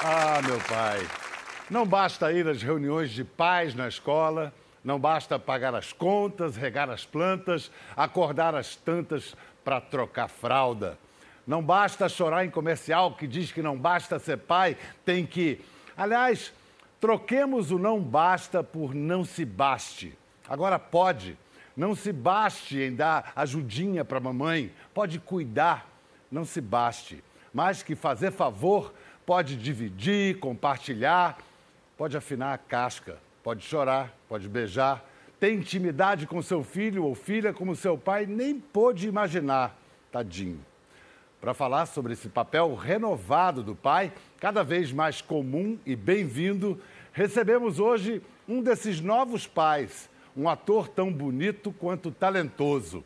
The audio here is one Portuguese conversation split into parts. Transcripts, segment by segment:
Ah, meu pai. Não basta ir às reuniões de pais na escola, não basta pagar as contas, regar as plantas, acordar as tantas para trocar fralda. Não basta chorar em comercial que diz que não basta ser pai, tem que. Aliás, troquemos o não basta por não se baste. Agora pode. Não se baste em dar ajudinha para mamãe, pode cuidar, não se baste. Mais que fazer favor, pode dividir, compartilhar, pode afinar a casca, pode chorar, pode beijar, ter intimidade com seu filho ou filha como seu pai nem pôde imaginar, tadinho. Para falar sobre esse papel renovado do pai, cada vez mais comum e bem-vindo, recebemos hoje um desses novos pais, um ator tão bonito quanto talentoso.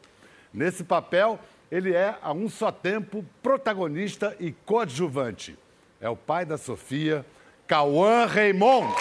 Nesse papel, ele é, a um só tempo, protagonista e coadjuvante. É o pai da Sofia, Cauã Raymond.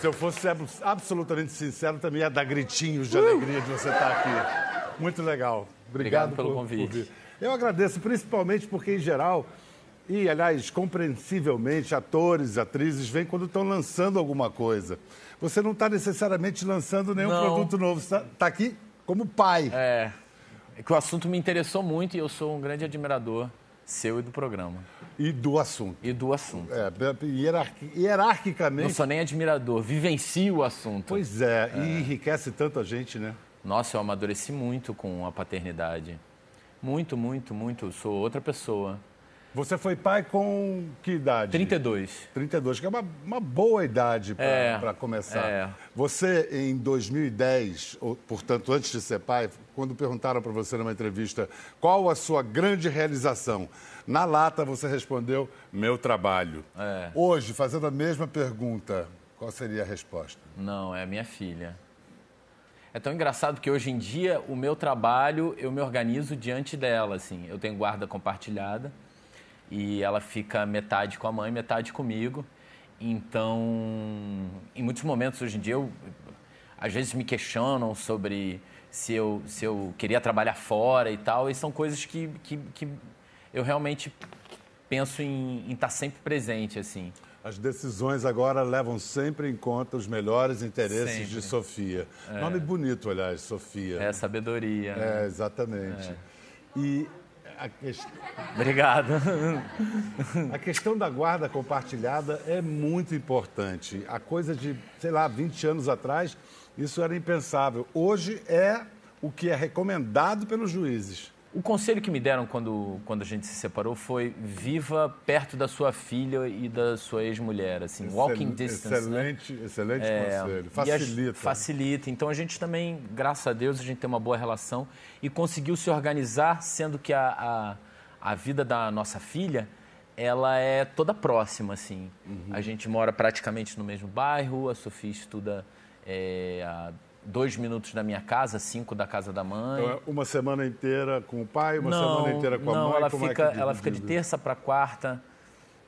Se eu fosse absolutamente sincero, também ia dar gritinhos de alegria de você estar aqui. Muito legal. Obrigado, Obrigado pelo por, convite. Por eu agradeço principalmente porque, em geral, e aliás, compreensivelmente, atores, atrizes vêm quando estão lançando alguma coisa. Você não está necessariamente lançando nenhum não. produto novo, está tá aqui como pai. É. É que o assunto me interessou muito e eu sou um grande admirador seu e do programa. E do assunto. E do assunto. É, hierarqui, hierarquicamente. Não sou nem admirador, vivencio o assunto. Pois é, é, e enriquece tanto a gente, né? Nossa, eu amadureci muito com a paternidade. Muito, muito, muito. Sou outra pessoa. Você foi pai com que idade? 32. 32, que é uma, uma boa idade para é, começar. É. Você, em 2010, ou, portanto, antes de ser pai, quando perguntaram para você numa entrevista qual a sua grande realização, na lata você respondeu: meu trabalho. É. Hoje, fazendo a mesma pergunta, qual seria a resposta? Não, é a minha filha. É tão engraçado que hoje em dia o meu trabalho eu me organizo diante dela, assim. Eu tenho guarda compartilhada e ela fica metade com a mãe, metade comigo. Então, em muitos momentos hoje em dia, eu, às vezes me questionam sobre se eu, se eu queria trabalhar fora e tal, e são coisas que, que, que eu realmente penso em, estar sempre presente, assim. As decisões agora levam sempre em conta os melhores interesses sempre. de Sofia. É. Nome bonito, aliás, Sofia. É sabedoria. Né? É, exatamente. É. E a questão... Obrigado. A questão da guarda compartilhada é muito importante. A coisa de, sei lá, 20 anos atrás, isso era impensável. Hoje é o que é recomendado pelos juízes. O conselho que me deram quando, quando a gente se separou foi viva perto da sua filha e da sua ex-mulher, assim, Excel, walking distance. Né? Excelente, né? excelente é, conselho. Facilita. A, facilita. Então a gente também, graças a Deus, a gente tem uma boa relação e conseguiu se organizar, sendo que a, a, a vida da nossa filha ela é toda próxima, assim. Uhum. A gente mora praticamente no mesmo bairro, a Sofia estuda é, a dois minutos da minha casa, cinco da casa da mãe. Então, é uma semana inteira com o pai, uma não, semana inteira com a não, mãe? Ela Como fica, é ela fica de terça para quarta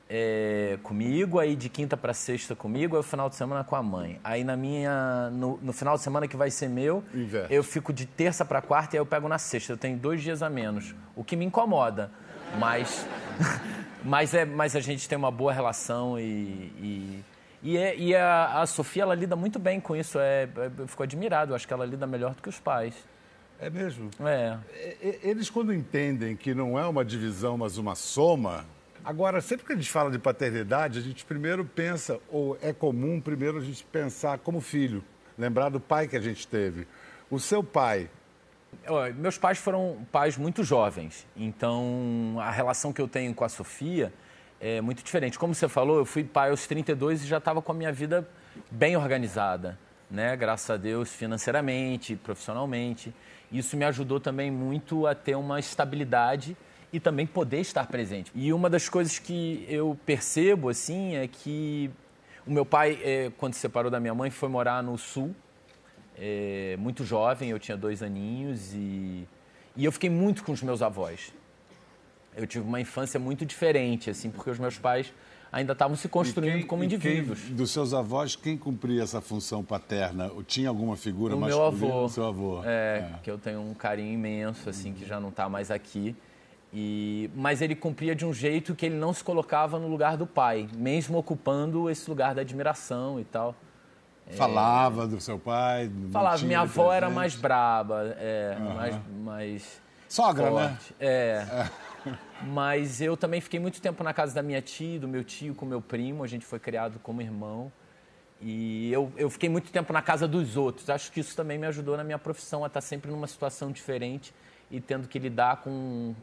é, comigo, aí de quinta para sexta comigo, aí o final de semana com a mãe. Aí na minha, no, no final de semana que vai ser meu, Inverte. eu fico de terça para quarta e aí eu pego na sexta. Eu tenho dois dias a menos, o que me incomoda, mas, mas, é, mas a gente tem uma boa relação e, e e, é, e a, a, Sofia, ela lida muito bem com isso. É, é, eu fico admirado. Eu acho que ela lida melhor do que os pais. É mesmo? É. Eles, quando entendem que não é uma divisão, mas uma soma. Agora, sempre que a gente fala de paternidade, a gente primeiro pensa, ou é comum primeiro a gente pensar como filho, lembrar do pai que a gente teve. O seu pai. Meus pais foram pais muito jovens, então a relação que eu tenho com a Sofia é muito diferente. Como você falou, eu fui pai aos 32 e já estava com a minha vida bem organizada, né? Graças a Deus, financeiramente, profissionalmente. Isso me ajudou também muito a ter uma estabilidade e também poder estar presente. E uma das coisas que eu percebo, assim, é que o meu pai, é, quando se separou da minha mãe, foi morar no Sul, é, muito jovem, eu tinha dois aninhos, e, e eu fiquei muito com os meus avós. Eu tive uma infância muito diferente, assim, porque os meus pais ainda estavam se construindo quem, como indivíduos. Quem, dos seus avós, quem cumpria essa função paterna? Tinha alguma figura o masculina? meu avô. Seu avô. É, é, que eu tenho um carinho imenso, assim, que já não está mais aqui. E, mas ele cumpria de um jeito que ele não se colocava no lugar do pai, mesmo ocupando esse lugar da admiração e tal. Falava é, do seu pai? Falava, minha avó presente. era mais braba, é, uhum. mais, mais. Sogra, né? forte. né? É. é. Mas eu também fiquei muito tempo na casa da minha tia, do meu tio, com meu primo. A gente foi criado como irmão. E eu, eu fiquei muito tempo na casa dos outros. Acho que isso também me ajudou na minha profissão a estar sempre numa situação diferente e tendo que lidar com,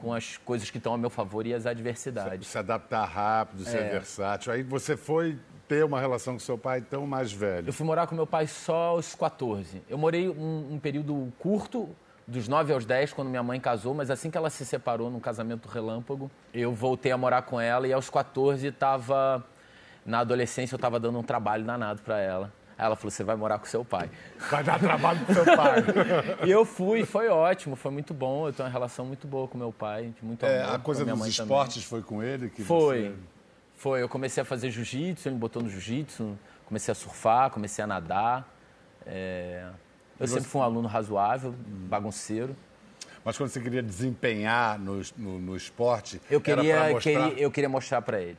com as coisas que estão a meu favor e as adversidades. Se, se adaptar rápido, ser é. versátil. Aí você foi ter uma relação com seu pai tão mais velho? Eu fui morar com meu pai só aos 14. Eu morei um, um período curto, dos 9 aos 10, quando minha mãe casou, mas assim que ela se separou num casamento relâmpago, eu voltei a morar com ela e aos 14 estava. Na adolescência eu estava dando um trabalho danado para ela. Aí ela falou: você vai morar com seu pai. Vai dar trabalho com seu pai. e eu fui, foi ótimo, foi muito bom. Eu tenho uma relação muito boa com meu pai, muito é, amor. A coisa dos esportes também. foi com ele? Que foi. Você... Foi. Eu comecei a fazer jiu-jitsu, ele me botou no jiu-jitsu, comecei a surfar, comecei a nadar. É... Eu você... sempre fui um aluno razoável, bagunceiro. Mas quando você queria desempenhar no, no, no esporte, eu queria, mostrar... queria, eu queria mostrar para ele.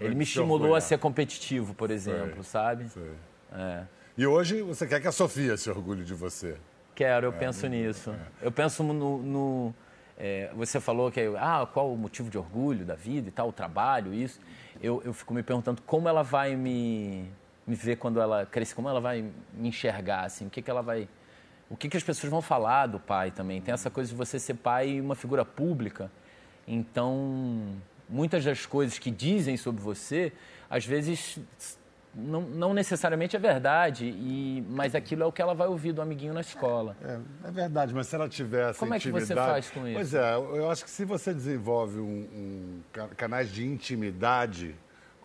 Ele me estimulou a ser competitivo, por exemplo, Sei. sabe? Sei. É. E hoje você quer que a Sofia se orgulhe de você? Quero, eu é, penso nisso. É. Eu penso no. no é, você falou que ah, qual o motivo de orgulho da vida e tal, o trabalho, isso. Eu, eu fico me perguntando como ela vai me me ver quando ela crescer, como ela vai me enxergar, assim, o que, que ela vai. O que, que as pessoas vão falar do pai também. Tem essa coisa de você ser pai e uma figura pública. Então, muitas das coisas que dizem sobre você, às vezes não, não, necessariamente é verdade, e, mas aquilo é o que ela vai ouvir do amiguinho na escola. É, é verdade, mas se ela tivesse Como é que você faz com isso? Pois é, eu acho que se você desenvolve um, um canais de intimidade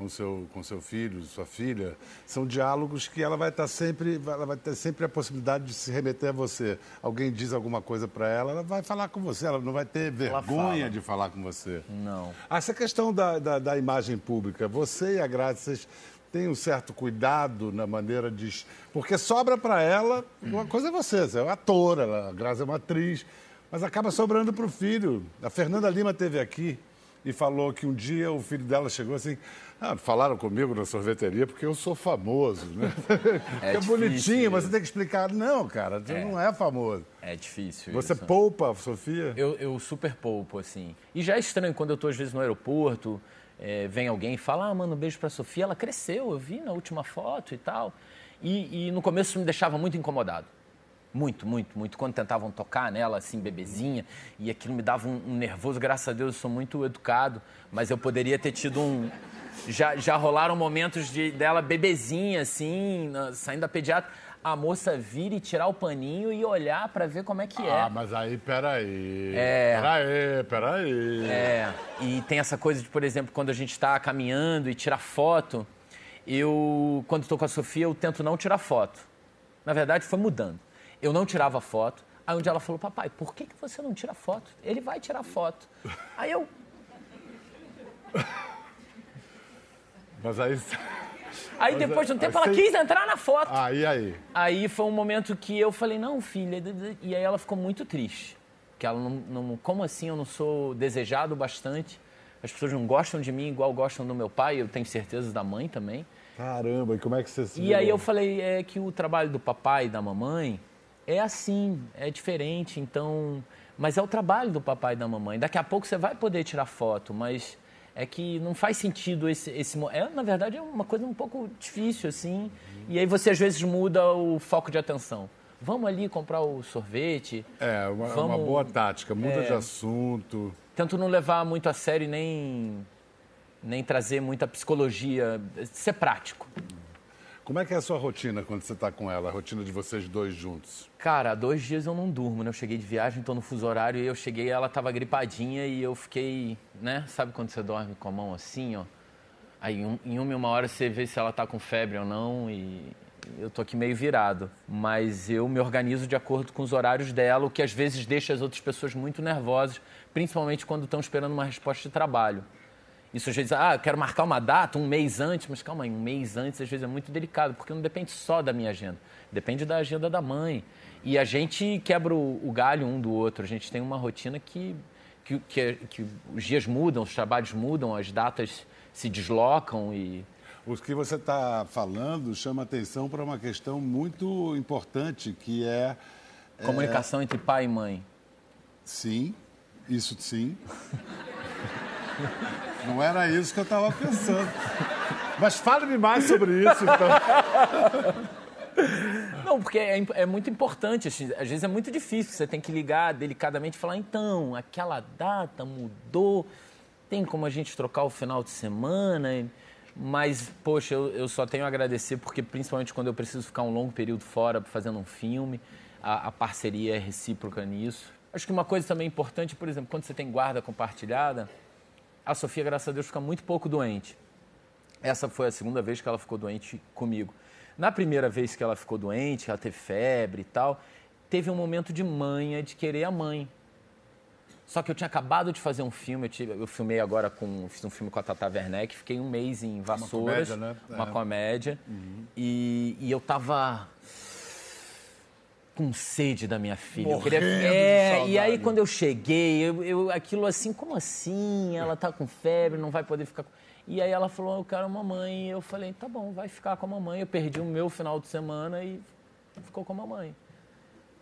com seu com seu filho, sua filha, são diálogos que ela vai estar sempre, ela vai ter sempre a possibilidade de se remeter a você. Alguém diz alguma coisa para ela, ela vai falar com você, ela não vai ter vergonha de falar com você. Não. Essa questão da, da, da imagem pública, você e a Graça, vocês têm um certo cuidado na maneira de. Porque sobra para ela, uma coisa é você, você é uma atora, a Graça é uma atriz, mas acaba sobrando para o filho. A Fernanda Lima teve aqui e falou que um dia o filho dela chegou assim. Ah, falaram comigo na sorveteria porque eu sou famoso, né? É, é bonitinho, mas você tem que explicar. Não, cara, você é. não é famoso. É difícil Você isso. poupa, Sofia? Eu, eu super poupo, assim. E já é estranho quando eu estou, às vezes, no aeroporto, é, vem alguém e fala, ah, mano, um beijo pra Sofia. Ela cresceu, eu vi na última foto e tal. E, e no começo me deixava muito incomodado. Muito, muito, muito. Quando tentavam tocar nela, assim, bebezinha, e aquilo me dava um, um nervoso. Graças a Deus eu sou muito educado, mas eu poderia ter tido um, já, já rolaram momentos de, dela bebezinha, assim, na, saindo da pediatra. A moça vir e tirar o paninho e olhar para ver como é que é. Ah, mas aí, peraí. É. Peraí, peraí. É. E tem essa coisa de, por exemplo, quando a gente está caminhando e tira foto, eu, quando estou com a Sofia, eu tento não tirar foto. Na verdade, foi mudando. Eu não tirava foto. Aí um dia ela falou, papai, por que, que você não tira foto? Ele vai tirar foto. Aí eu. Mas aí. Aí depois de um tempo ela você... quis entrar na foto. Ah, e aí? Aí foi um momento que eu falei, não, filha. E aí ela ficou muito triste. Que ela não, não. Como assim eu não sou desejado bastante? As pessoas não gostam de mim igual gostam do meu pai, eu tenho certeza da mãe também. Caramba, e como é que você se. E aí eu falei é que o trabalho do papai e da mamãe é assim, é diferente, então. Mas é o trabalho do papai e da mamãe. Daqui a pouco você vai poder tirar foto, mas é que não faz sentido esse, esse é na verdade é uma coisa um pouco difícil assim e aí você às vezes muda o foco de atenção vamos ali comprar o sorvete é uma, vamos, uma boa tática muda é, de assunto tento não levar muito a sério nem nem trazer muita psicologia ser prático como é que é a sua rotina quando você está com ela, a rotina de vocês dois juntos? Cara, dois dias eu não durmo, né? Eu cheguei de viagem, estou no fuso horário e eu cheguei ela estava gripadinha e eu fiquei, né? Sabe quando você dorme com a mão assim, ó? Aí em uma, uma hora você vê se ela está com febre ou não e, eu tô aqui meio virado, mas eu me organizo de acordo com os horários dela, o que às vezes deixa as outras pessoas muito nervosas, principalmente quando estão esperando uma resposta de trabalho. Isso às vezes, ah, eu quero marcar uma data um mês antes, mas calma aí, um mês antes às vezes é muito delicado, porque não depende só da minha agenda, depende da agenda da mãe. E a gente quebra o, o galho um do outro, a gente tem uma rotina que, que, que, que os dias mudam, os trabalhos mudam, as datas se deslocam e o que você está falando chama atenção para uma questão muito importante, que é... Comunicação é... entre pai e mãe. Sim, isso sim. Não era isso que eu estava pensando. Mas fale-me mais sobre isso, então. Não, porque é, é, muito importante. Assim, às vezes é muito difícil. Você tem que ligar delicadamente e falar: então, aquela data mudou. Tem como a gente trocar o final de semana? Mas, poxa, eu, eu, só tenho a agradecer porque, principalmente quando eu preciso ficar um longo período fora fazendo um filme, a, a, parceria é recíproca nisso. Acho que uma coisa também importante, por exemplo, quando você tem guarda compartilhada, a Sofia, graças a Deus, fica muito pouco doente. Essa foi a segunda vez que ela ficou doente comigo. Na primeira vez que ela ficou doente, ela teve febre e tal, teve um momento de manha, de querer a mãe. Só que eu tinha acabado de fazer um filme, eu, tive, eu filmei agora com. Fiz um filme com a Tata Werneck, fiquei um mês em Vassouras. Uma comédia, né? Uma é. comédia. Uhum. E, e eu tava com sede da minha filha. Morrendo eu queria... É, e aí quando eu cheguei, eu, eu, aquilo assim, como assim? Ela tá com febre, não vai poder ficar. E aí ela falou, eu quero a mamãe. E eu falei, tá bom, vai ficar com a mamãe. Eu perdi o meu final de semana e ficou com a mamãe.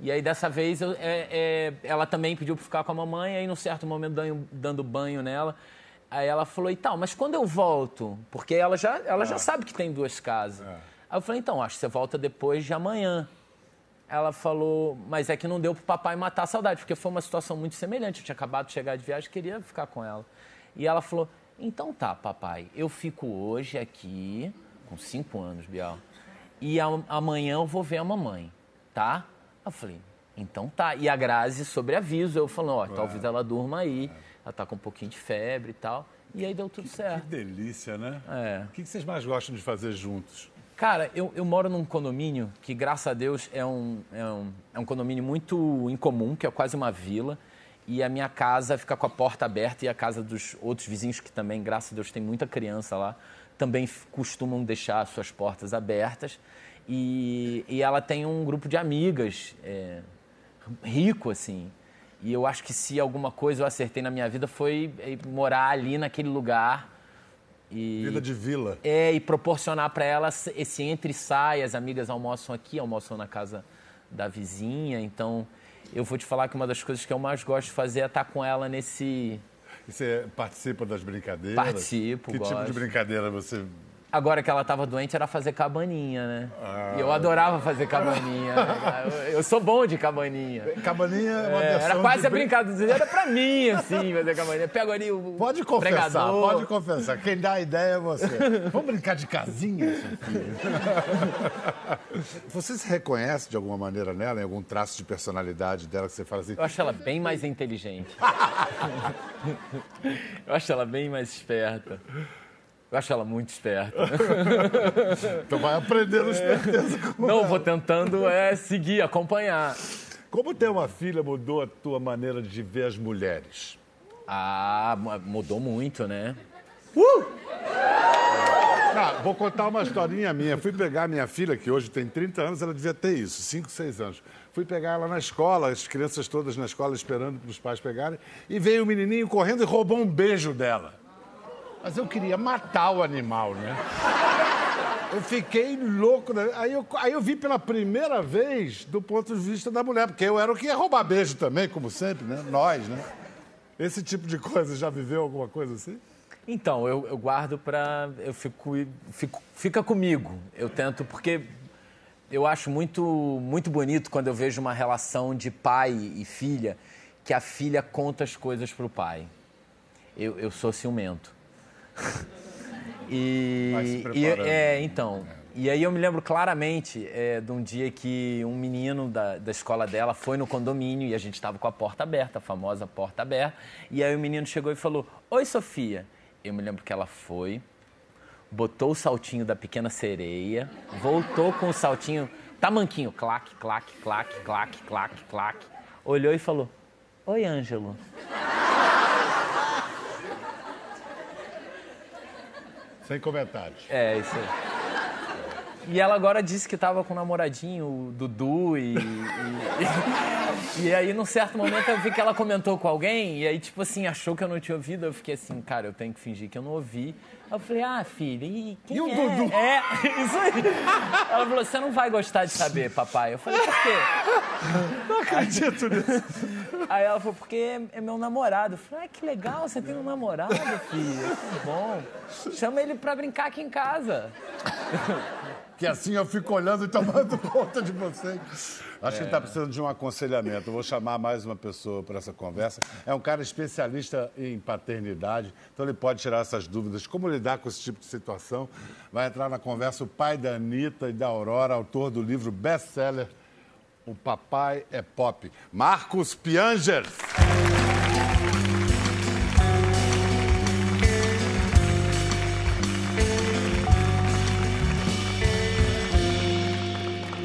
E aí, dessa vez, eu, é, é, ela também pediu para ficar com a mamãe, aí, num certo momento, dando, dando banho nela, aí ela falou, e tal, mas quando eu volto? Porque ela já, ela já ah. sabe que tem duas casas. É. Aí eu falei, então, acho que você volta depois de amanhã. Ela falou, mas é que não deu para o papai matar a saudade, porque foi uma situação muito semelhante. Eu tinha acabado de chegar de viagem, queria ficar com ela. E ela falou, então tá, papai, eu fico hoje aqui, com cinco anos, Bial, e amanhã eu vou ver a mamãe, tá? Eu falei, então tá. E a Grazi, sobre aviso, eu falei, ó, talvez ela durma aí, ela tá com um pouquinho de febre e tal. E aí deu tudo que, certo. Que delícia, né? É. O que vocês mais gostam de fazer juntos? Cara, eu, eu moro num condomínio que, graças a Deus, é um, é, um, é um condomínio muito incomum, que é quase uma vila. E a minha casa fica com a porta aberta e a casa dos outros vizinhos, que também, graças a Deus, tem muita criança lá, também costumam deixar suas portas abertas. E, e ela tem um grupo de amigas é, rico, assim. E eu acho que se alguma coisa eu acertei na minha vida foi é, morar ali naquele lugar. E, vida de vila. É, e proporcionar para ela esse entre e sai. As amigas almoçam aqui, almoçam na casa da vizinha. Então, eu vou te falar que uma das coisas que eu mais gosto de fazer é estar com ela nesse. E você participa das brincadeiras? Participo, Que gosto. tipo de brincadeira você Agora que ela estava doente era fazer cabaninha, né? Ah. E eu adorava fazer cabaninha. Né? eu, sou bom de cabaninha. Cabaninha é uma é, Era quase a brincadeira, era pra mim, assim, fazer cabaninha. Pego ali o. Pode confessar, pregador. pode confessar. Quem dá a ideia é você. Vamos brincar de casinha, Você se reconhece de alguma maneira nela, em algum traço de personalidade dela que você fala assim? Eu acho ela bem mais inteligente. eu acho ela bem mais esperta. Eu acho ela muito esperta. então vai aprendendo esperteza com Não, ela. vou tentando é, seguir, acompanhar. Como ter uma filha mudou a tua maneira de ver as mulheres? Ah, mudou muito, né? Uh! Ah, vou contar uma historinha minha. Fui pegar minha filha, que hoje tem 30 anos, ela devia ter isso, 5, 6 anos. Fui pegar ela na escola, as crianças todas na escola esperando para os pais pegarem, e veio o menininho correndo e roubou um beijo dela. Mas eu queria matar o animal, né? Eu fiquei louco. Né? Aí eu, aí eu vi pela primeira vez do ponto de vista da mulher, porque eu era o que ia roubar beijo também, como sempre, né? Nós, né? Esse tipo de coisa, já viveu alguma coisa assim? Então, eu, eu guardo para. Eu fico, fico. Fica comigo. Eu tento, porque eu acho muito, muito bonito quando eu vejo uma relação de pai e filha, que a filha conta as coisas para o pai. Eu, eu sou ciumento. e, e é, então. E aí eu me lembro claramente é, de um dia que um menino da, da escola dela foi no condomínio e a gente estava com a porta aberta, a famosa porta aberta. E aí o menino chegou e falou: Oi, Sofia. Eu me lembro que ela foi, botou o saltinho da pequena sereia, voltou com o saltinho tamanquinho, clac, clac, clac, clac, clac, clac, olhou e falou: Oi, Ângelo. Sem comentários. É, isso aí. E ela agora disse que tava com o namoradinho, o Dudu, e, e, e, aí, num certo momento, eu vi que ela comentou com alguém, e aí, tipo assim, achou que eu não tinha ouvido. Eu fiquei assim, cara, eu tenho que fingir que eu não ouvi. Eu falei, ah, filha, e quem E o é? Dudu? É, isso aí. Ela falou, você não vai gostar de saber, papai. Eu falei, por quê? Não acredito nisso. Aí ela falou, porque é meu namorado. Eu falei, ah, que legal, você tem um namorado, filha. Que bom. Chama ele pra brincar aqui em casa. Que assim eu fico olhando e tomando conta de vocês. Acho que ele está precisando de um aconselhamento. Eu vou chamar mais uma pessoa para essa conversa. É um cara especialista em paternidade, então ele pode tirar essas dúvidas. Como lidar com esse tipo de situação? Vai entrar na conversa o pai da Anitta e da Aurora, autor do livro best-seller O Papai é Pop, Marcos Pianger.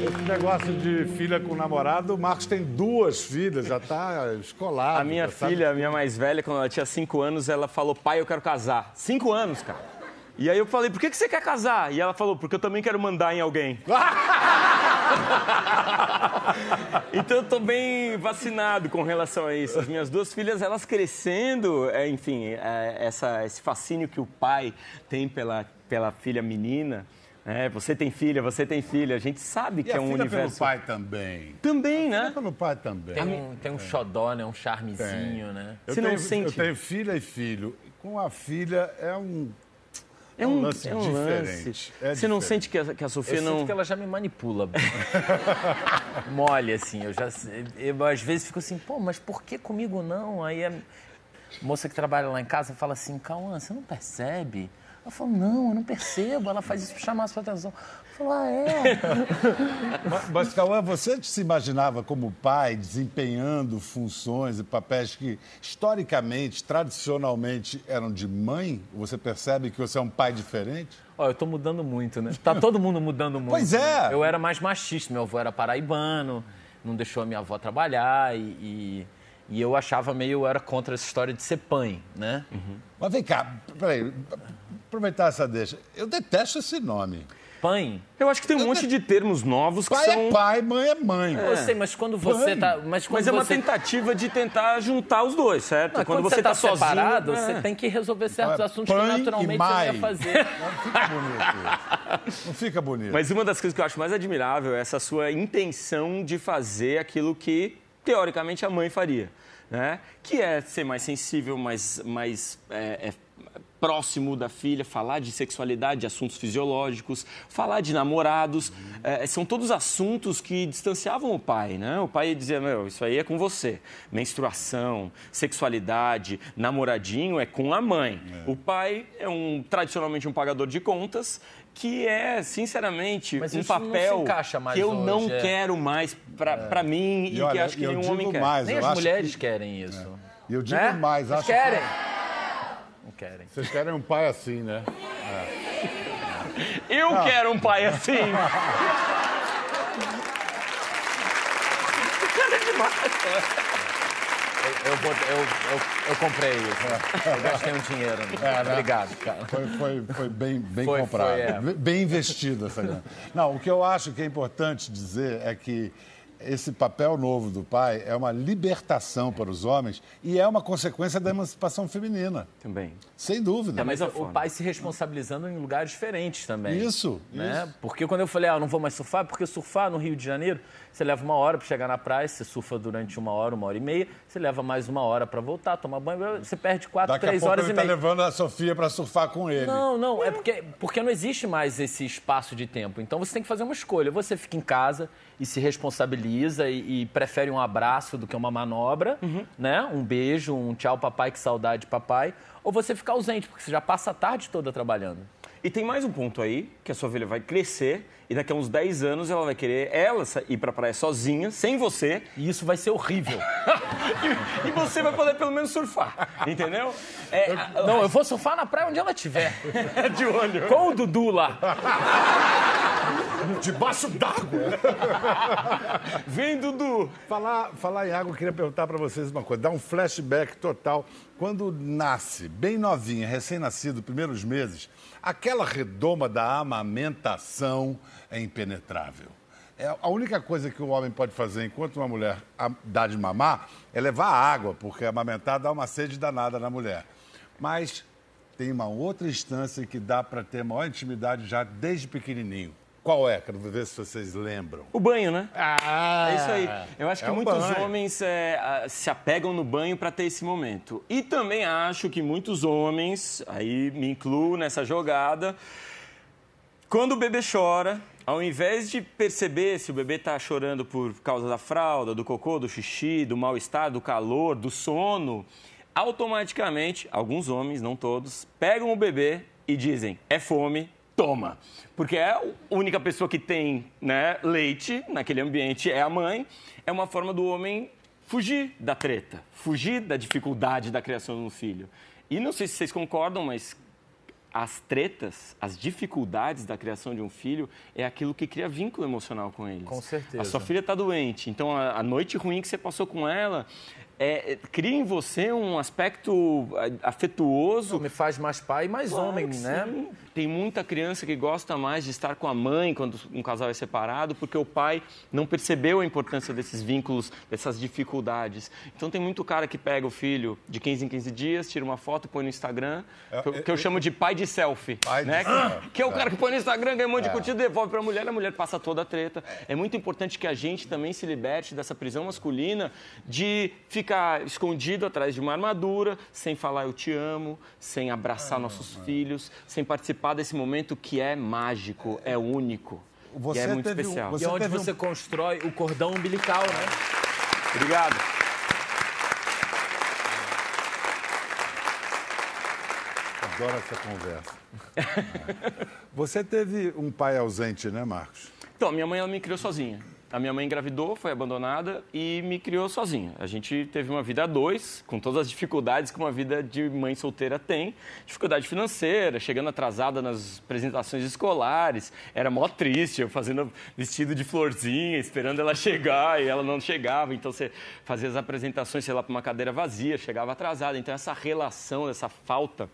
Esse negócio de filha com namorado, o Marcos tem duas filhas, já está escolar. A minha filha, a minha mais velha, quando ela tinha 5 anos, ela falou, pai, eu quero casar. 5 anos, cara. E aí eu falei, por que, que você quer casar? E ela falou, porque eu também quero mandar em alguém. então eu tô bem vacinado com relação a isso. As minhas duas filhas, elas crescendo, é, enfim, é, essa, esse fascínio que o pai tem pela, pela filha menina. É, você tem filha, você tem filha. A gente sabe E que a é um filha universo. pelo pai também. Também, né? Pelo pai também. Tem um, tem um xodó, né? Um charmezinho, né? Eu Você não tenho, sente? Eu tenho filha e filho. Com a filha é um. É um, lance é um diferente. lance. É Você não diferente. sente que a, que a Eu Sofia sinto não. que ela já me manipula. Mole, assim. Eu já. Eu, às vezes fico assim, pô, mas por que comigo não? Aí a moça que trabalha lá em casa fala assim, Cauã, você não percebe? Eu falo, não, eu não percebo. Ela faz isso pra chamar a sua atenção. Eu falo, ah, é? Mas, Cauã, você se imaginava como pai desempenhando funções e papéis que, historicamente, tradicionalmente, eram de mãe? Você percebe que você é um pai diferente? Ó, eu tô mudando muito, né? Tá todo mundo mudando muito. Pois é. né? Eu era mais machista, meu avô era paraibano, não deixou a minha avó trabalhar e, e, e eu achava meio, eu era contra essa história de ser pai, né? Mas vem cá, peraí, aproveitar essa deixa. Eu detesto esse nome. Pai? Eu acho que tem um monte de termos novos que Pai são. é pai, mãe é mãe. Eu sei, mas quando você Mãe. tá. Mas, quando Mas é uma você... tentativa de tentar juntar os dois, certo? Não, quando, você tá, separado, é. você tem que resolver certos É assuntos que pai e naturalmente você ia fazer. Não fica bonito. Não fica bonito. Mas uma das coisas que eu acho mais admirável é essa sua intenção de fazer aquilo que, teoricamente, a mãe faria. Né? Que é ser mais sensível, mais, mais é, é, próximo da filha, falar de sexualidade, de assuntos fisiológicos, falar de namorados. É, são todos assuntos que distanciavam o pai. Né? O pai dizia, meu, isso aí é com você. Menstruação, sexualidade, namoradinho é com a mãe. O pai é um tradicionalmente um pagador de contas que é, sinceramente, Mas um papel encaixa mais que eu hoje, não é. quero mais pra, pra mim e, E que olha, acho que eu nenhum digo homem quer. mais, Nem eu as acho mulheres que- querem isso. E eu digo Né? mais, Vocês acho querem? que querem. vocês querem um pai assim, né? Eu quero um pai assim. Eu, eu, botei- eu, eu, eu comprei isso. Eu gastei um dinheiro. nisso. É, né? Obrigado, cara. Foi, foi, foi bem, bem Foi- comprado, foi, é. bem investido essa grana. Não, o que eu acho que é importante dizer é que esse papel novo do pai é uma libertação para os homens e é uma consequência da emancipação feminina, Também. sem dúvida. É, mas o forma. pai se responsabilizando em lugares diferentes também. Isso, né? isso. Porque quando eu falei, ah, eu não vou mais surfar, porque surfar no Rio de Janeiro, você leva uma hora para chegar na praia, você surfa durante uma hora, uma hora e meia, você leva mais uma hora para voltar, tomar banho, você perde quatro, Daqui a três pouco horas ele e está meia. levando a Sofia para surfar com ele. Não, não, é porque, porque não existe mais esse espaço de tempo. Então você tem que fazer uma escolha. Você fica em casa e se responsabiliza e, e prefere um abraço do que uma manobra, né? Um beijo, um tchau papai, que saudade papai. Ou você fica ausente, porque você já passa a tarde toda trabalhando. E tem mais um ponto aí, que a sua filha vai crescer e daqui a uns 10 anos ela vai querer ela ir pra praia sozinha, sem você, E isso vai ser horrível. e, e você vai poder pelo menos surfar, entendeu? É, não, eu vou surfar na praia onde ela estiver. De olho. Com o Dudu lá. Debaixo d'água. Vem, Dudu. Falar, falar em água, eu queria perguntar para vocês uma coisa. Dá um flashback total. Quando nasce, bem novinha, recém-nascido, primeiros meses, aquela redoma da amamentação é impenetrável. É, a única coisa que o homem pode fazer enquanto uma mulher dá de mamar é levar água, porque amamentar dá uma sede danada na mulher. Mas tem uma outra instância que dá para ter maior intimidade já desde pequenininho. Qual é? Quero ver se vocês lembram. O banho, né? Ah, é isso aí. Eu acho que é um muitos banho. homens é, se apegam no banho para ter esse momento. E também acho que muitos homens, aí me incluo nessa jogada, quando o bebê chora, ao invés de perceber se o bebê está chorando por causa da fralda, do cocô, do xixi, do mal-estar, do calor, do sono, automaticamente, alguns homens, não todos, pegam o bebê e dizem: é fome, toma. Porque é a única pessoa que tem né, leite naquele ambiente é a mãe. É uma forma do homem fugir da treta, fugir da dificuldade da criação de um filho. E não sei se vocês concordam, mas as tretas, as dificuldades da criação de um filho é aquilo que cria vínculo emocional com eles. Com certeza. A sua filha está doente, então a, a noite ruim que você passou com ela é, é, cria em você um aspecto afetuoso. Me faz mais pai e mais Claro homem, né? sim. Tem muita criança que gosta mais de estar com a mãe quando um casal é separado, porque o pai não percebeu a importância desses vínculos, dessas dificuldades. Então tem muito cara que pega o filho de 15 em 15 dias, tira uma foto, põe no Instagram, que eu, que eu chamo de pai de selfie. Pai de né? selfie. Que é o cara que põe no Instagram, ganha um monte de curtida, devolve pra mulher, a mulher passa toda a treta. É muito importante que a gente também se liberte dessa prisão masculina de ficar escondido atrás de uma armadura, sem falar eu te amo, sem abraçar nossos filhos, sem participar desse momento que é mágico, é único. Você e é muito um- especial. você E onde teve um- você constrói o cordão umbilical, né? Obrigado. Adoro essa conversa. Você teve um pai ausente, né, Marcos? Então, minha mãe ela me criou sozinha. A minha mãe engravidou, foi abandonada e me criou sozinha. A gente teve uma vida a dois, com todas as dificuldades que uma vida de mãe solteira tem. Dificuldade financeira, chegando atrasada nas apresentações escolares. Era mó triste, eu fazendo vestido de florzinha, esperando ela chegar e ela não chegava. Então você fazia as apresentações, sei lá, para uma cadeira vazia, chegava atrasada. Então essa relação, essa falta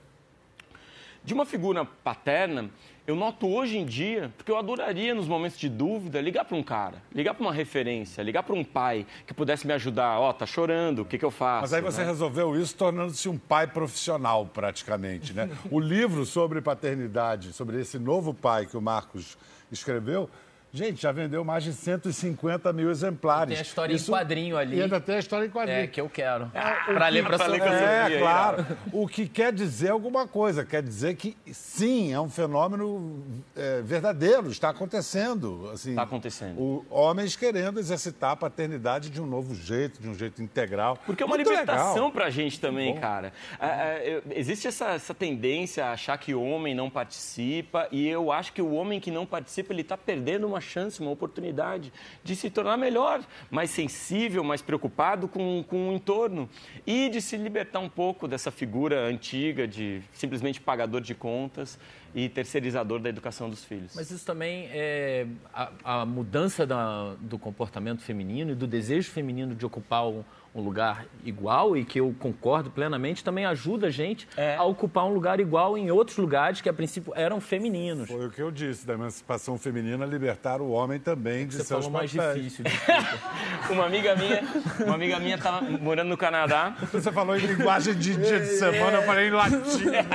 de uma figura paterna, eu noto hoje em dia, porque eu adoraria, nos momentos de dúvida, ligar para um cara, ligar para uma referência, ligar para um pai que pudesse me ajudar. Ó, tá chorando, o que, que eu faço? Mas aí você né? resolveu isso tornando-se um pai profissional, praticamente, né? O livro sobre paternidade, sobre esse novo pai que o Marcos escreveu, gente, já vendeu mais de 150 mil exemplares. Tem a história em quadrinho ali. E ainda tem a história em quadrinho. É, que eu quero. pra ler pra pra sua ler com a É, É, claro. O que quer dizer alguma coisa. Quer dizer que, sim, é um fenômeno é, verdadeiro, está acontecendo. Assim, Está acontecendo. O, homens querendo exercitar a paternidade de um novo jeito, de um jeito integral. Porque é uma Muito libertação legal. pra gente também, cara. Ah, ah, eu- existe essa, essa tendência a achar que o homem não participa, e eu acho que o homem que não participa, ele tá perdendo uma chance, uma oportunidade de se tornar melhor, mais sensível, mais preocupado com, com o entorno. E de se libertar um pouco dessa figura antiga de simplesmente pagador de contas e terceirizador da educação dos filhos. Mas isso também é a, a mudança da- do comportamento feminino e do desejo feminino de ocupar um, um lugar igual e que eu concordo plenamente também ajuda a gente É. a ocupar um lugar igual em outros lugares que a princípio eram femininos. Foi o que eu disse, da emancipação feminina, libertar o homem também de Você seus falou mais papéis. difícil. desculpa. Uma amiga minha, uma amiga minha estava morando no Canadá. Você falou em linguagem de dia de semana, eu falei em latim.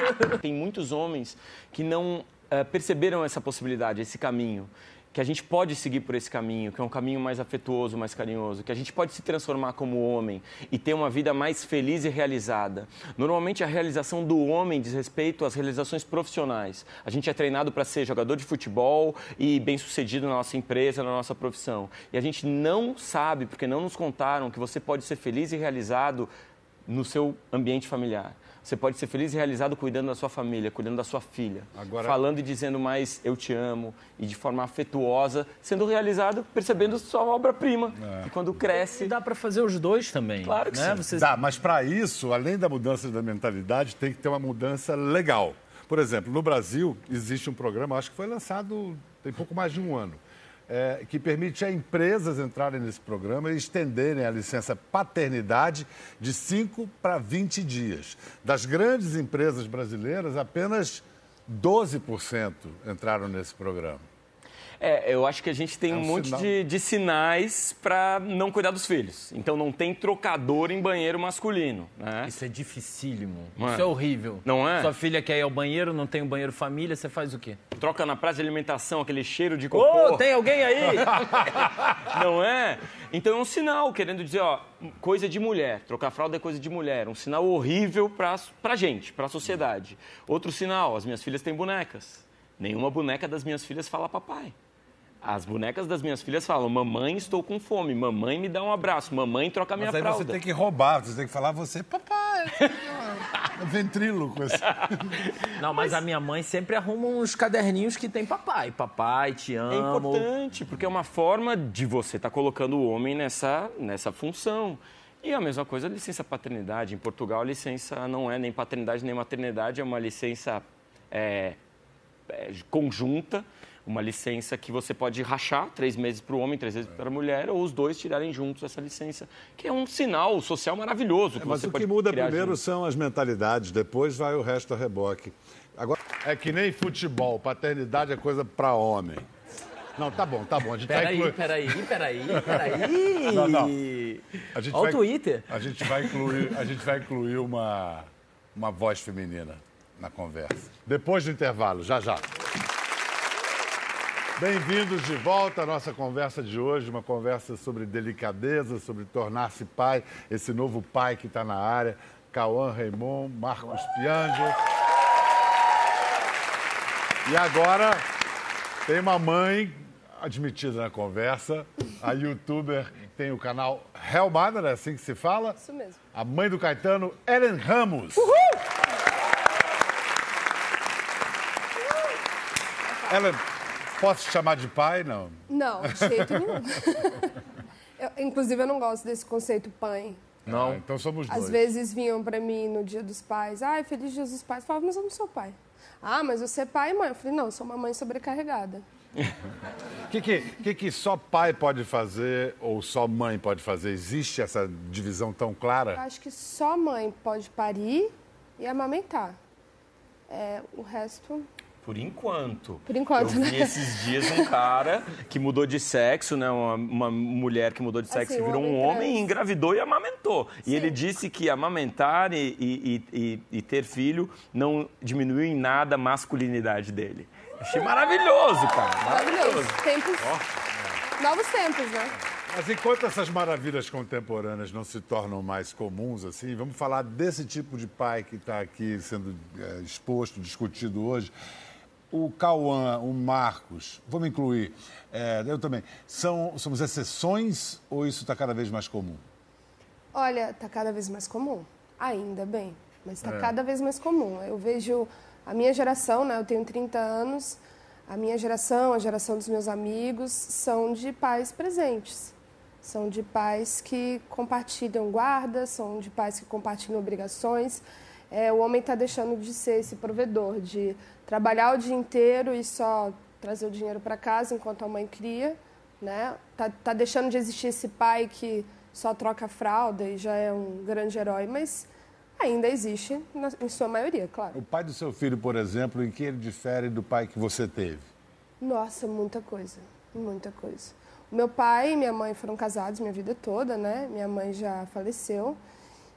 Tem muitos homens que não eh, perceberam essa possibilidade, esse caminho. Que a gente pode seguir por esse caminho, que é um caminho mais afetuoso, mais carinhoso, que a gente pode se transformar como homem e ter uma vida mais feliz e realizada. Normalmente a realização do homem diz respeito às realizações profissionais. A gente é treinado para ser jogador de futebol e bem-sucedido na nossa empresa, na nossa profissão. E a gente não sabe, porque não nos contaram, que você pode ser feliz e realizado no seu ambiente familiar. Você pode ser feliz e realizado cuidando da sua família, cuidando da sua filha. Agora- Falando e dizendo mais eu te amo e de forma afetuosa, sendo realizado, percebendo sua obra-prima. É. E quando cresce. Dá para fazer os dois também. Claro que né? sim. Você Dá, mas para isso, além da mudança da mentalidade, tem que ter uma mudança legal. Por exemplo, no Brasil existe um programa, acho que foi lançado tem pouco mais de um ano, é, que permite a empresas entrarem nesse programa e estenderem a licença paternidade de 5 para 20 dias. Das grandes empresas brasileiras, apenas 12% entraram nesse programa. É, eu acho que a gente tem É um, um monte sinal. de, de sinais para não cuidar dos filhos. Então não tem trocador em banheiro masculino, né? Isso é dificílimo. É? Isso é horrível. Não é? Sua filha quer ir ao banheiro, não tem um banheiro família, você faz o quê? Troca na praça de alimentação aquele cheiro de Ô, cocô. tem alguém aí? Não é? Então é um sinal, querendo dizer, ó, coisa de mulher. Trocar fralda é coisa de mulher. Um sinal horrível pra, pra gente, pra sociedade. Outro sinal, as minhas filhas têm bonecas. Nenhuma boneca das minhas filhas fala papai. As bonecas das minhas filhas falam, mamãe, estou com fome, mamãe, me dá um abraço, mamãe, troca minha Mas aí fralda. você tem que roubar, você tem que falar, você, papai, é ventríloco. Assim. Não, mas, a minha mãe sempre arruma uns caderninhos que tem papai. Papai, te É amo. importante, porque é uma forma de você estar colocando o homem nessa, nessa função. E a mesma coisa a licença paternidade. Em Portugal, a licença não é nem paternidade nem maternidade, é uma licença é, é, conjunta, uma licença que você pode rachar, três meses para o homem, três meses para a mulher, ou os dois tirarem juntos essa licença, que é um sinal social maravilhoso. Que Mas você o pode que muda primeiro junto. são as mentalidades, depois vai o resto a reboque. Agora, é que nem futebol, paternidade é coisa para homem. Não, tá bom, tá bom. A gente vai Peraí, incluir. peraí, peraí, peraí. Não, não. A gente Olha vai- o Twitter. A gente vai incluir, a gente vai incluir uma, uma voz feminina na conversa. Depois do intervalo, já já. Bem-vindos de volta à nossa conversa de hoje, uma conversa sobre delicadeza, sobre tornar-se pai, esse novo pai que está na área, Cauã Raimond, Marcos Piangel. E agora tem uma mãe admitida na conversa, a youtuber tem o canal Hellmother, é assim que se fala? Isso mesmo. A mãe do Caetano, Ellen Ramos. Ellen, posso te chamar de pai? Não. Não, de jeito nenhum. Eu, inclusive, eu não gosto desse conceito pai. Não. então somos dois. Às vezes vinham pra mim no dia dos pais, ai, feliz dia dos pais. Eu falava, mas eu não sou pai. Ah, mas você é pai e mãe. Eu falei, não, eu sou uma mãe sobrecarregada. O que, que, que, que só pai pode fazer ou só mãe pode fazer? Existe essa divisão tão Eu clara? acho que só mãe pode parir e amamentar. É, o resto, Por enquanto. Por enquanto, Eu vi né? esses dias um cara que mudou de sexo, né? Uma, uma mulher que mudou de sexo Assim, e virou um homem homem, engravidou e amamentou. E Sim. ele disse que amamentar e, e- e- e ter filho não diminuiu em nada a masculinidade dele. Achei maravilhoso, cara. maravilhoso. Tempos, novos tempos, né? Mas enquanto essas maravilhas contemporâneas não se tornam mais comuns, assim, vamos falar desse tipo de pai que está aqui sendo eh, exposto, discutido hoje. O Cauã, o Marcos, vamos incluir, eh, eu também, são, somos exceções ou isso está cada vez mais comum? Olha, tá cada vez mais comum. Ainda bem, mas É. tá cada vez mais comum. Eu vejo a minha geração, né? Eu tenho 30 anos. A minha geração, a geração dos meus amigos, são de pais presentes. São de pais que compartilham guardas, são de pais que compartilham obrigações. É, o homem está deixando de ser esse provedor, de trabalhar o dia inteiro e só trazer o dinheiro para casa enquanto a mãe cria, né? Tá, tá deixando de existir esse pai que só troca fralda e já é um grande herói, mas ainda existe na- em sua maioria, claro. O pai do seu filho, por exemplo, em que ele difere do pai que você teve? Nossa, muita coisa, muita coisa. O meu pai e minha mãe foram casados minha vida toda, né? Minha mãe já faleceu.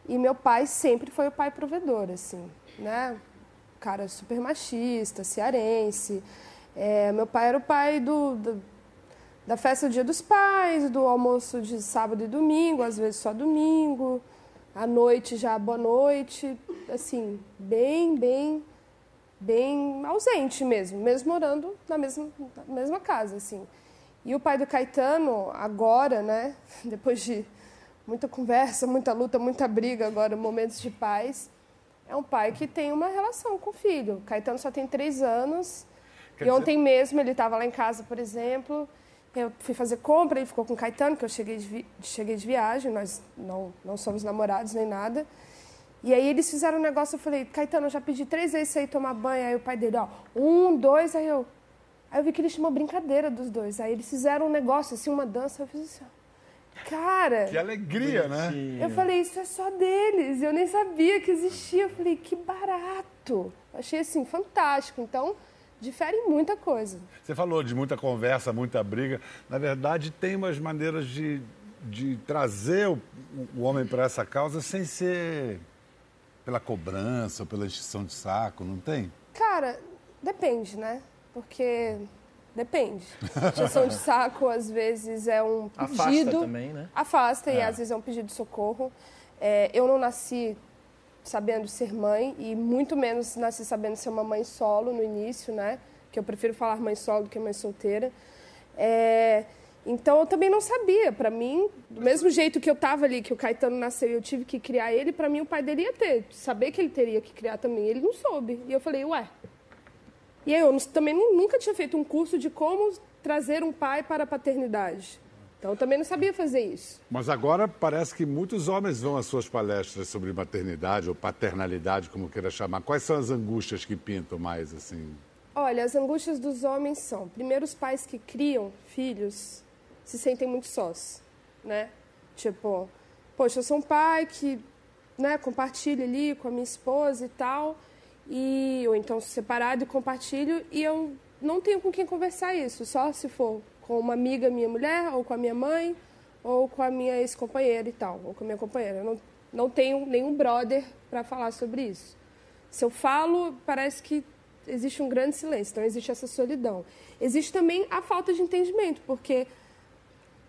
E meu pai sempre foi o pai provedor, assim, né? Cara super machista, cearense. É, meu pai era o pai do, do- da festa do Dia dos Pais, do almoço de sábado e domingo, às vezes só domingo. À noite já boa noite. Assim, bem, bem bem ausente mesmo, mesmo morando na mesma, na mesma casa, assim. E o pai do Caetano, agora, né, depois de muita conversa, muita luta, muita briga, agora momentos de paz, é um pai que tem uma relação com o filho. Caetano só tem três anos. Quer e dizer- ontem mesmo ele estava lá em casa, por exemplo. Eu fui fazer compra, ele ficou com o Caetano, que eu cheguei de, vi- cheguei de viagem, nós não, não somos namorados nem nada. E aí eles fizeram um negócio, eu falei, Caetano, eu já pedi três vezes você ir tomar banho. Aí o pai dele, ó, um, dois, aí eu. Aí eu vi que tinham uma brincadeira dos dois. Aí eles fizeram um negócio, assim, uma dança, eu fiz assim, ó. Cara, Que alegria, né? eu falei, isso é só deles. Eu nem sabia que existia. Eu falei, que barato. Achei assim, fantástico. Então, difere em muita coisa. Você falou de muita conversa, muita briga. Na verdade, tem umas maneiras de, de trazer o, o homem para essa causa sem ser pela cobrança ou pela extinção de saco, não tem? Cara, depende, né? Porque depende. Injeção de saco, às vezes, é um pedido. Afasta também, né? Afasta e às vezes é um pedido de socorro. É, eu não nasci sabendo ser mãe e muito menos nasci sabendo ser uma mãe solo no início, né? Que eu prefiro falar mãe solo do que mãe solteira. É, então eu também não sabia. Para mim, do mesmo jeito que eu estava ali, que o Caetano nasceu e eu tive que criar ele, para mim o pai dele ia ter. Saber que ele teria que criar também. Ele não soube. E eu falei, ué. E aí eu também nu- nunca tinha feito um curso de como trazer um pai para a paternidade. Então eu também não sabia fazer isso. Mas agora parece que muitos homens vão às suas palestras sobre maternidade ou paternalidade, como queira chamar. Quais são as angústias que pintam mais, assim? Olha, as angústias dos homens são, primeiro, os pais que criam filhos se sentem muito sós, né? Tipo, poxa, eu sou um pai que, né, compartilha ali com a minha esposa e tal, e ou então separado e compartilho e eu não tenho com quem conversar isso, só se for com uma amiga minha mulher ou com a minha mãe ou com a minha ex-companheira e tal, ou com a minha companheira. Eu não, não tenho nenhum brother para falar sobre isso. Se eu falo, parece que existe um grande silêncio, então existe essa solidão. Existe também a falta de entendimento, porque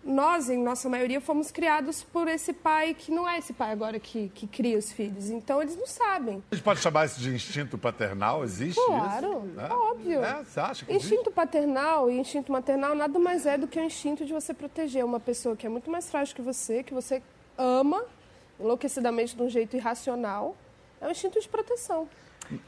nós, em nossa maioria, fomos criados por esse pai que não é esse pai agora que, que cria os filhos. Então, eles não sabem. A gente pode chamar isso de instinto paternal? Existe Claro, isso? É? óbvio. É, você acha que existe? Instinto paternal e instinto maternal nada mais é do que o instinto de você proteger uma pessoa que é muito mais frágil que você, que você ama enlouquecidamente de um jeito irracional. É um instinto de proteção.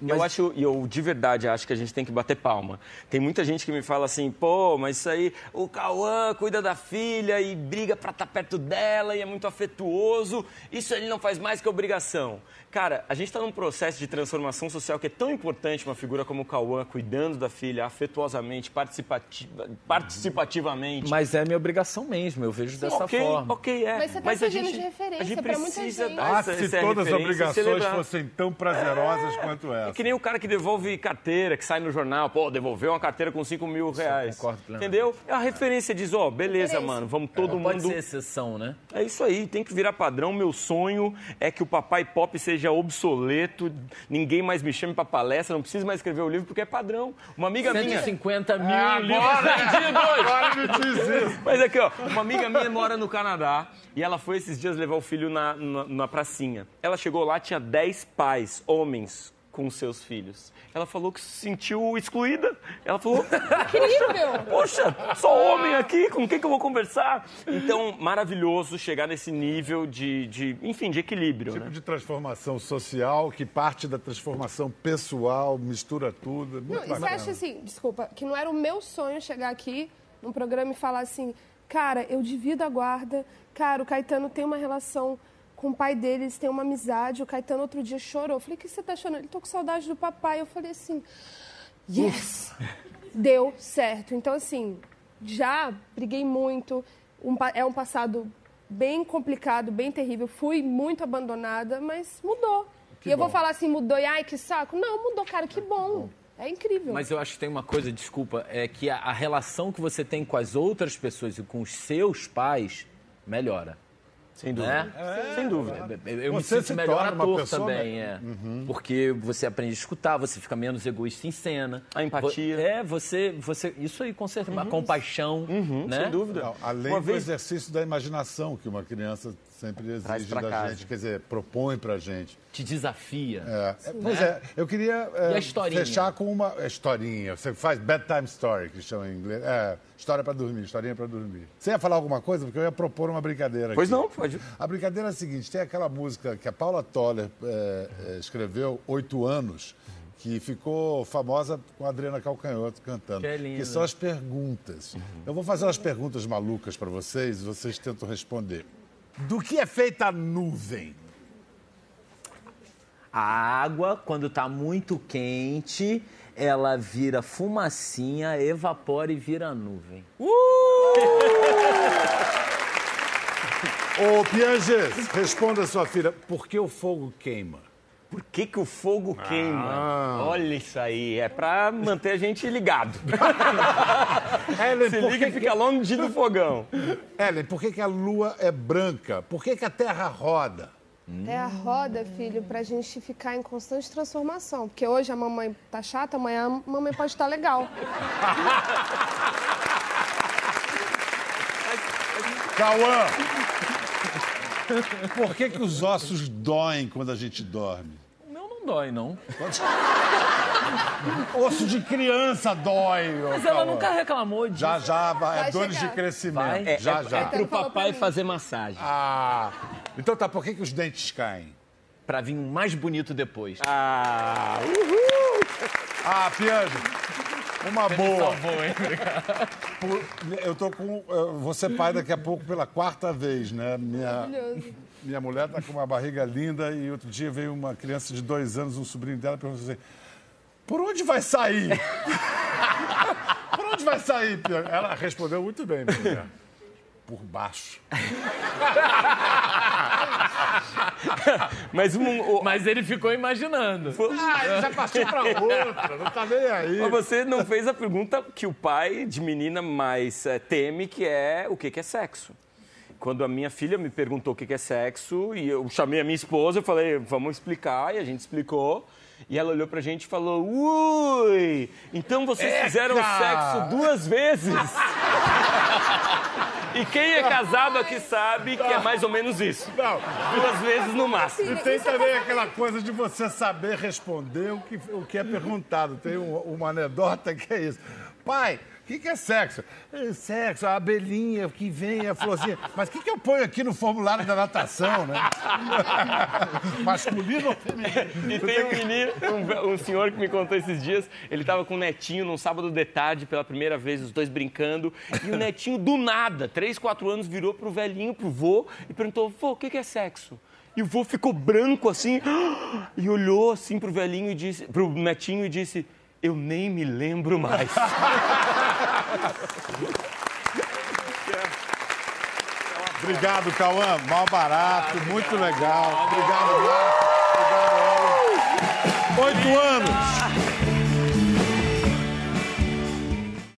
Eu acho, e eu de verdade acho que a gente tem que bater palma. Tem muita gente que me fala assim, pô, mas isso aí, o Cauã cuida da filha e briga pra estar perto dela e é muito afetuoso. Isso ele não faz mais que obrigação. Cara, a gente está num processo de transformação social que é tão importante uma figura como o Cauã cuidando da filha afetuosamente, participativa, participativamente. Mas é minha obrigação mesmo, eu vejo dessa ok, forma. ok, é. Mas você tá a servindo gente, de referência a gente pra muita precisa gente. dar Ah, essa, se essa todas as obrigações fossem tão prazerosas quanto essa. É que nem o cara que devolve carteira, que sai no jornal, pô, devolveu uma carteira com 5 mil reais. concordo plenamente. Entendeu? É a referência diz, ó, beleza, Referência. mano, vamos todo Não pode mundo. ser exceção, né? É isso aí, tem que virar padrão. Meu sonho é que o papai pop seja obsoleto, ninguém mais me chame pra palestra, não precisa mais escrever o livro porque é padrão. Uma amiga minha. 150 mil É, livros vendidos! agora me. Mas aqui, ó, uma amiga minha mora no Canadá e ela foi esses dias levar o filho na, na, na pracinha. Ela chegou lá, tinha 10 pais, homens, com seus filhos. Ela falou que se sentiu excluída. Ela falou, Incrível! poxa, só homem aqui, com quem que eu vou conversar? Então, maravilhoso chegar nesse nível de, de enfim, de equilíbrio, Tipo né? de transformação social que parte da transformação pessoal, mistura tudo. é Muito Não, e você acha assim, desculpa, que não era o meu sonho chegar aqui num programa e falar assim, cara, eu divido a guarda, cara, o Caetano tem uma relação com o pai dele, eles têm uma amizade, o Caetano outro dia chorou. Eu falei, o que você tá chorando? Ele tô com saudade do papai. Eu falei assim, yes! Deu certo. Então, assim, já briguei muito, um é um passado bem complicado, bem terrível, fui muito abandonada, mas mudou. e eu vou falar assim, mudou e ai, que saco? Não, mudou, cara, que bom. É incrível. Mas eu acho que tem uma coisa, desculpa, é que a, a relação que você tem com as outras pessoas e com os seus pais melhora. Sem dúvida. Né? Sem dúvida. Eu, eu me Você sinto se melhor torna uma ator pessoa também, é. Porque você aprende a escutar, você fica menos egoísta em cena. A empatia. É, você, você isso aí com certeza, a compaixão, né? Sem dúvida. Não, além Uma do vez exercício da imaginação que uma criança sempre exige da casa. gente, quer dizer, propõe pra gente. Te desafia. É, é, pois é, eu queria é, E a historinha? fechar com uma é, historinha. Você faz bedtime story, que chama em inglês. É, história pra dormir, historinha pra dormir. Você ia falar alguma coisa? Porque eu ia propor uma brincadeira Pois aqui. não, pode. A brincadeira é a seguinte: tem aquela música que a Paula Toller é, é, escreveu, Oito Anos, que ficou famosa com a Adriana Calcanhoto cantando. Que é linda. são as perguntas. Eu vou fazer umas perguntas malucas para vocês e vocês tentam responder. Do que é feita a nuvem? A água, quando tá muito quente, ela vira fumacinha, evapora e vira nuvem. Ô, Piaget, responda a sua filha, por que o fogo queima? Por que, que o fogo queima? Ah. Olha isso aí. É pra manter a gente ligado. Ellen, Se liga que e fica longe do fogão. Ellen, por que, que a lua é branca? Por que, que a Terra roda? É a roda, filho, pra gente ficar em constante transformação. Porque hoje a mamãe tá chata, amanhã a mamãe pode estar legal. Cauã! Por que, que os ossos doem quando a gente dorme? Não dói, não. Osso de criança dói. ô, Mas ela nunca reclamou disso. Já, já, vai, é Vai dores chegar. de crescimento. É, já, é, já. é pro Falou papai fazer massagem. Ah, então tá, por que, que os dentes caem? Pra vir um mais bonito depois. Ah, uhul. Ah, Pianjo, uma boa. Salvou, hein? Por- Eu tô com. eu Vou ser pai daqui a pouco pela quarta vez, né? Minha, Maravilhoso. Minha mulher tá com uma barriga linda e outro dia veio uma criança de dois anos, um sobrinho dela, e perguntou assim: por onde vai sair? por onde vai sair? Ela respondeu muito bem, minha mulher. Por baixo. Mas um, o- Mas ele ficou imaginando. Ah, ele já partiu pra outra, não tá nem aí. Mas você não fez a pergunta que o pai de menina mais eh, teme, que é o que, que é sexo. Quando a minha filha me perguntou o que, é sexo, e eu chamei a minha esposa, eu falei, vamos explicar, e a gente explicou. E ela olhou pra gente e falou, ui, então vocês Eca! fizeram sexo duas vezes? e quem é casado aqui sabe que é mais ou menos isso. Não. Duas vezes no máximo. E tem também aquela coisa de você saber responder o que, o que é perguntado. Tem um- uma anedota que é isso. Pai, que, que é sexo? É, Sexo, a abelhinha que vem, a florzinha. Mas o que, que eu ponho aqui no formulário da natação, né? Masculino ou feminino? E tem um menino, um, um senhor que me contou esses dias, ele tava com o netinho num sábado de tarde, pela primeira vez, os dois brincando, e o netinho, do nada, 3, 4 anos, virou pro velhinho, pro vô, e perguntou, vô, o que que é sexo? E o vô ficou branco assim, e olhou assim pro velhinho e disse, pro netinho e disse, eu nem me lembro mais. Obrigado, Cauã. Mal barato, muito legal. Obrigado, Marcos. Obrigado. Oito anos.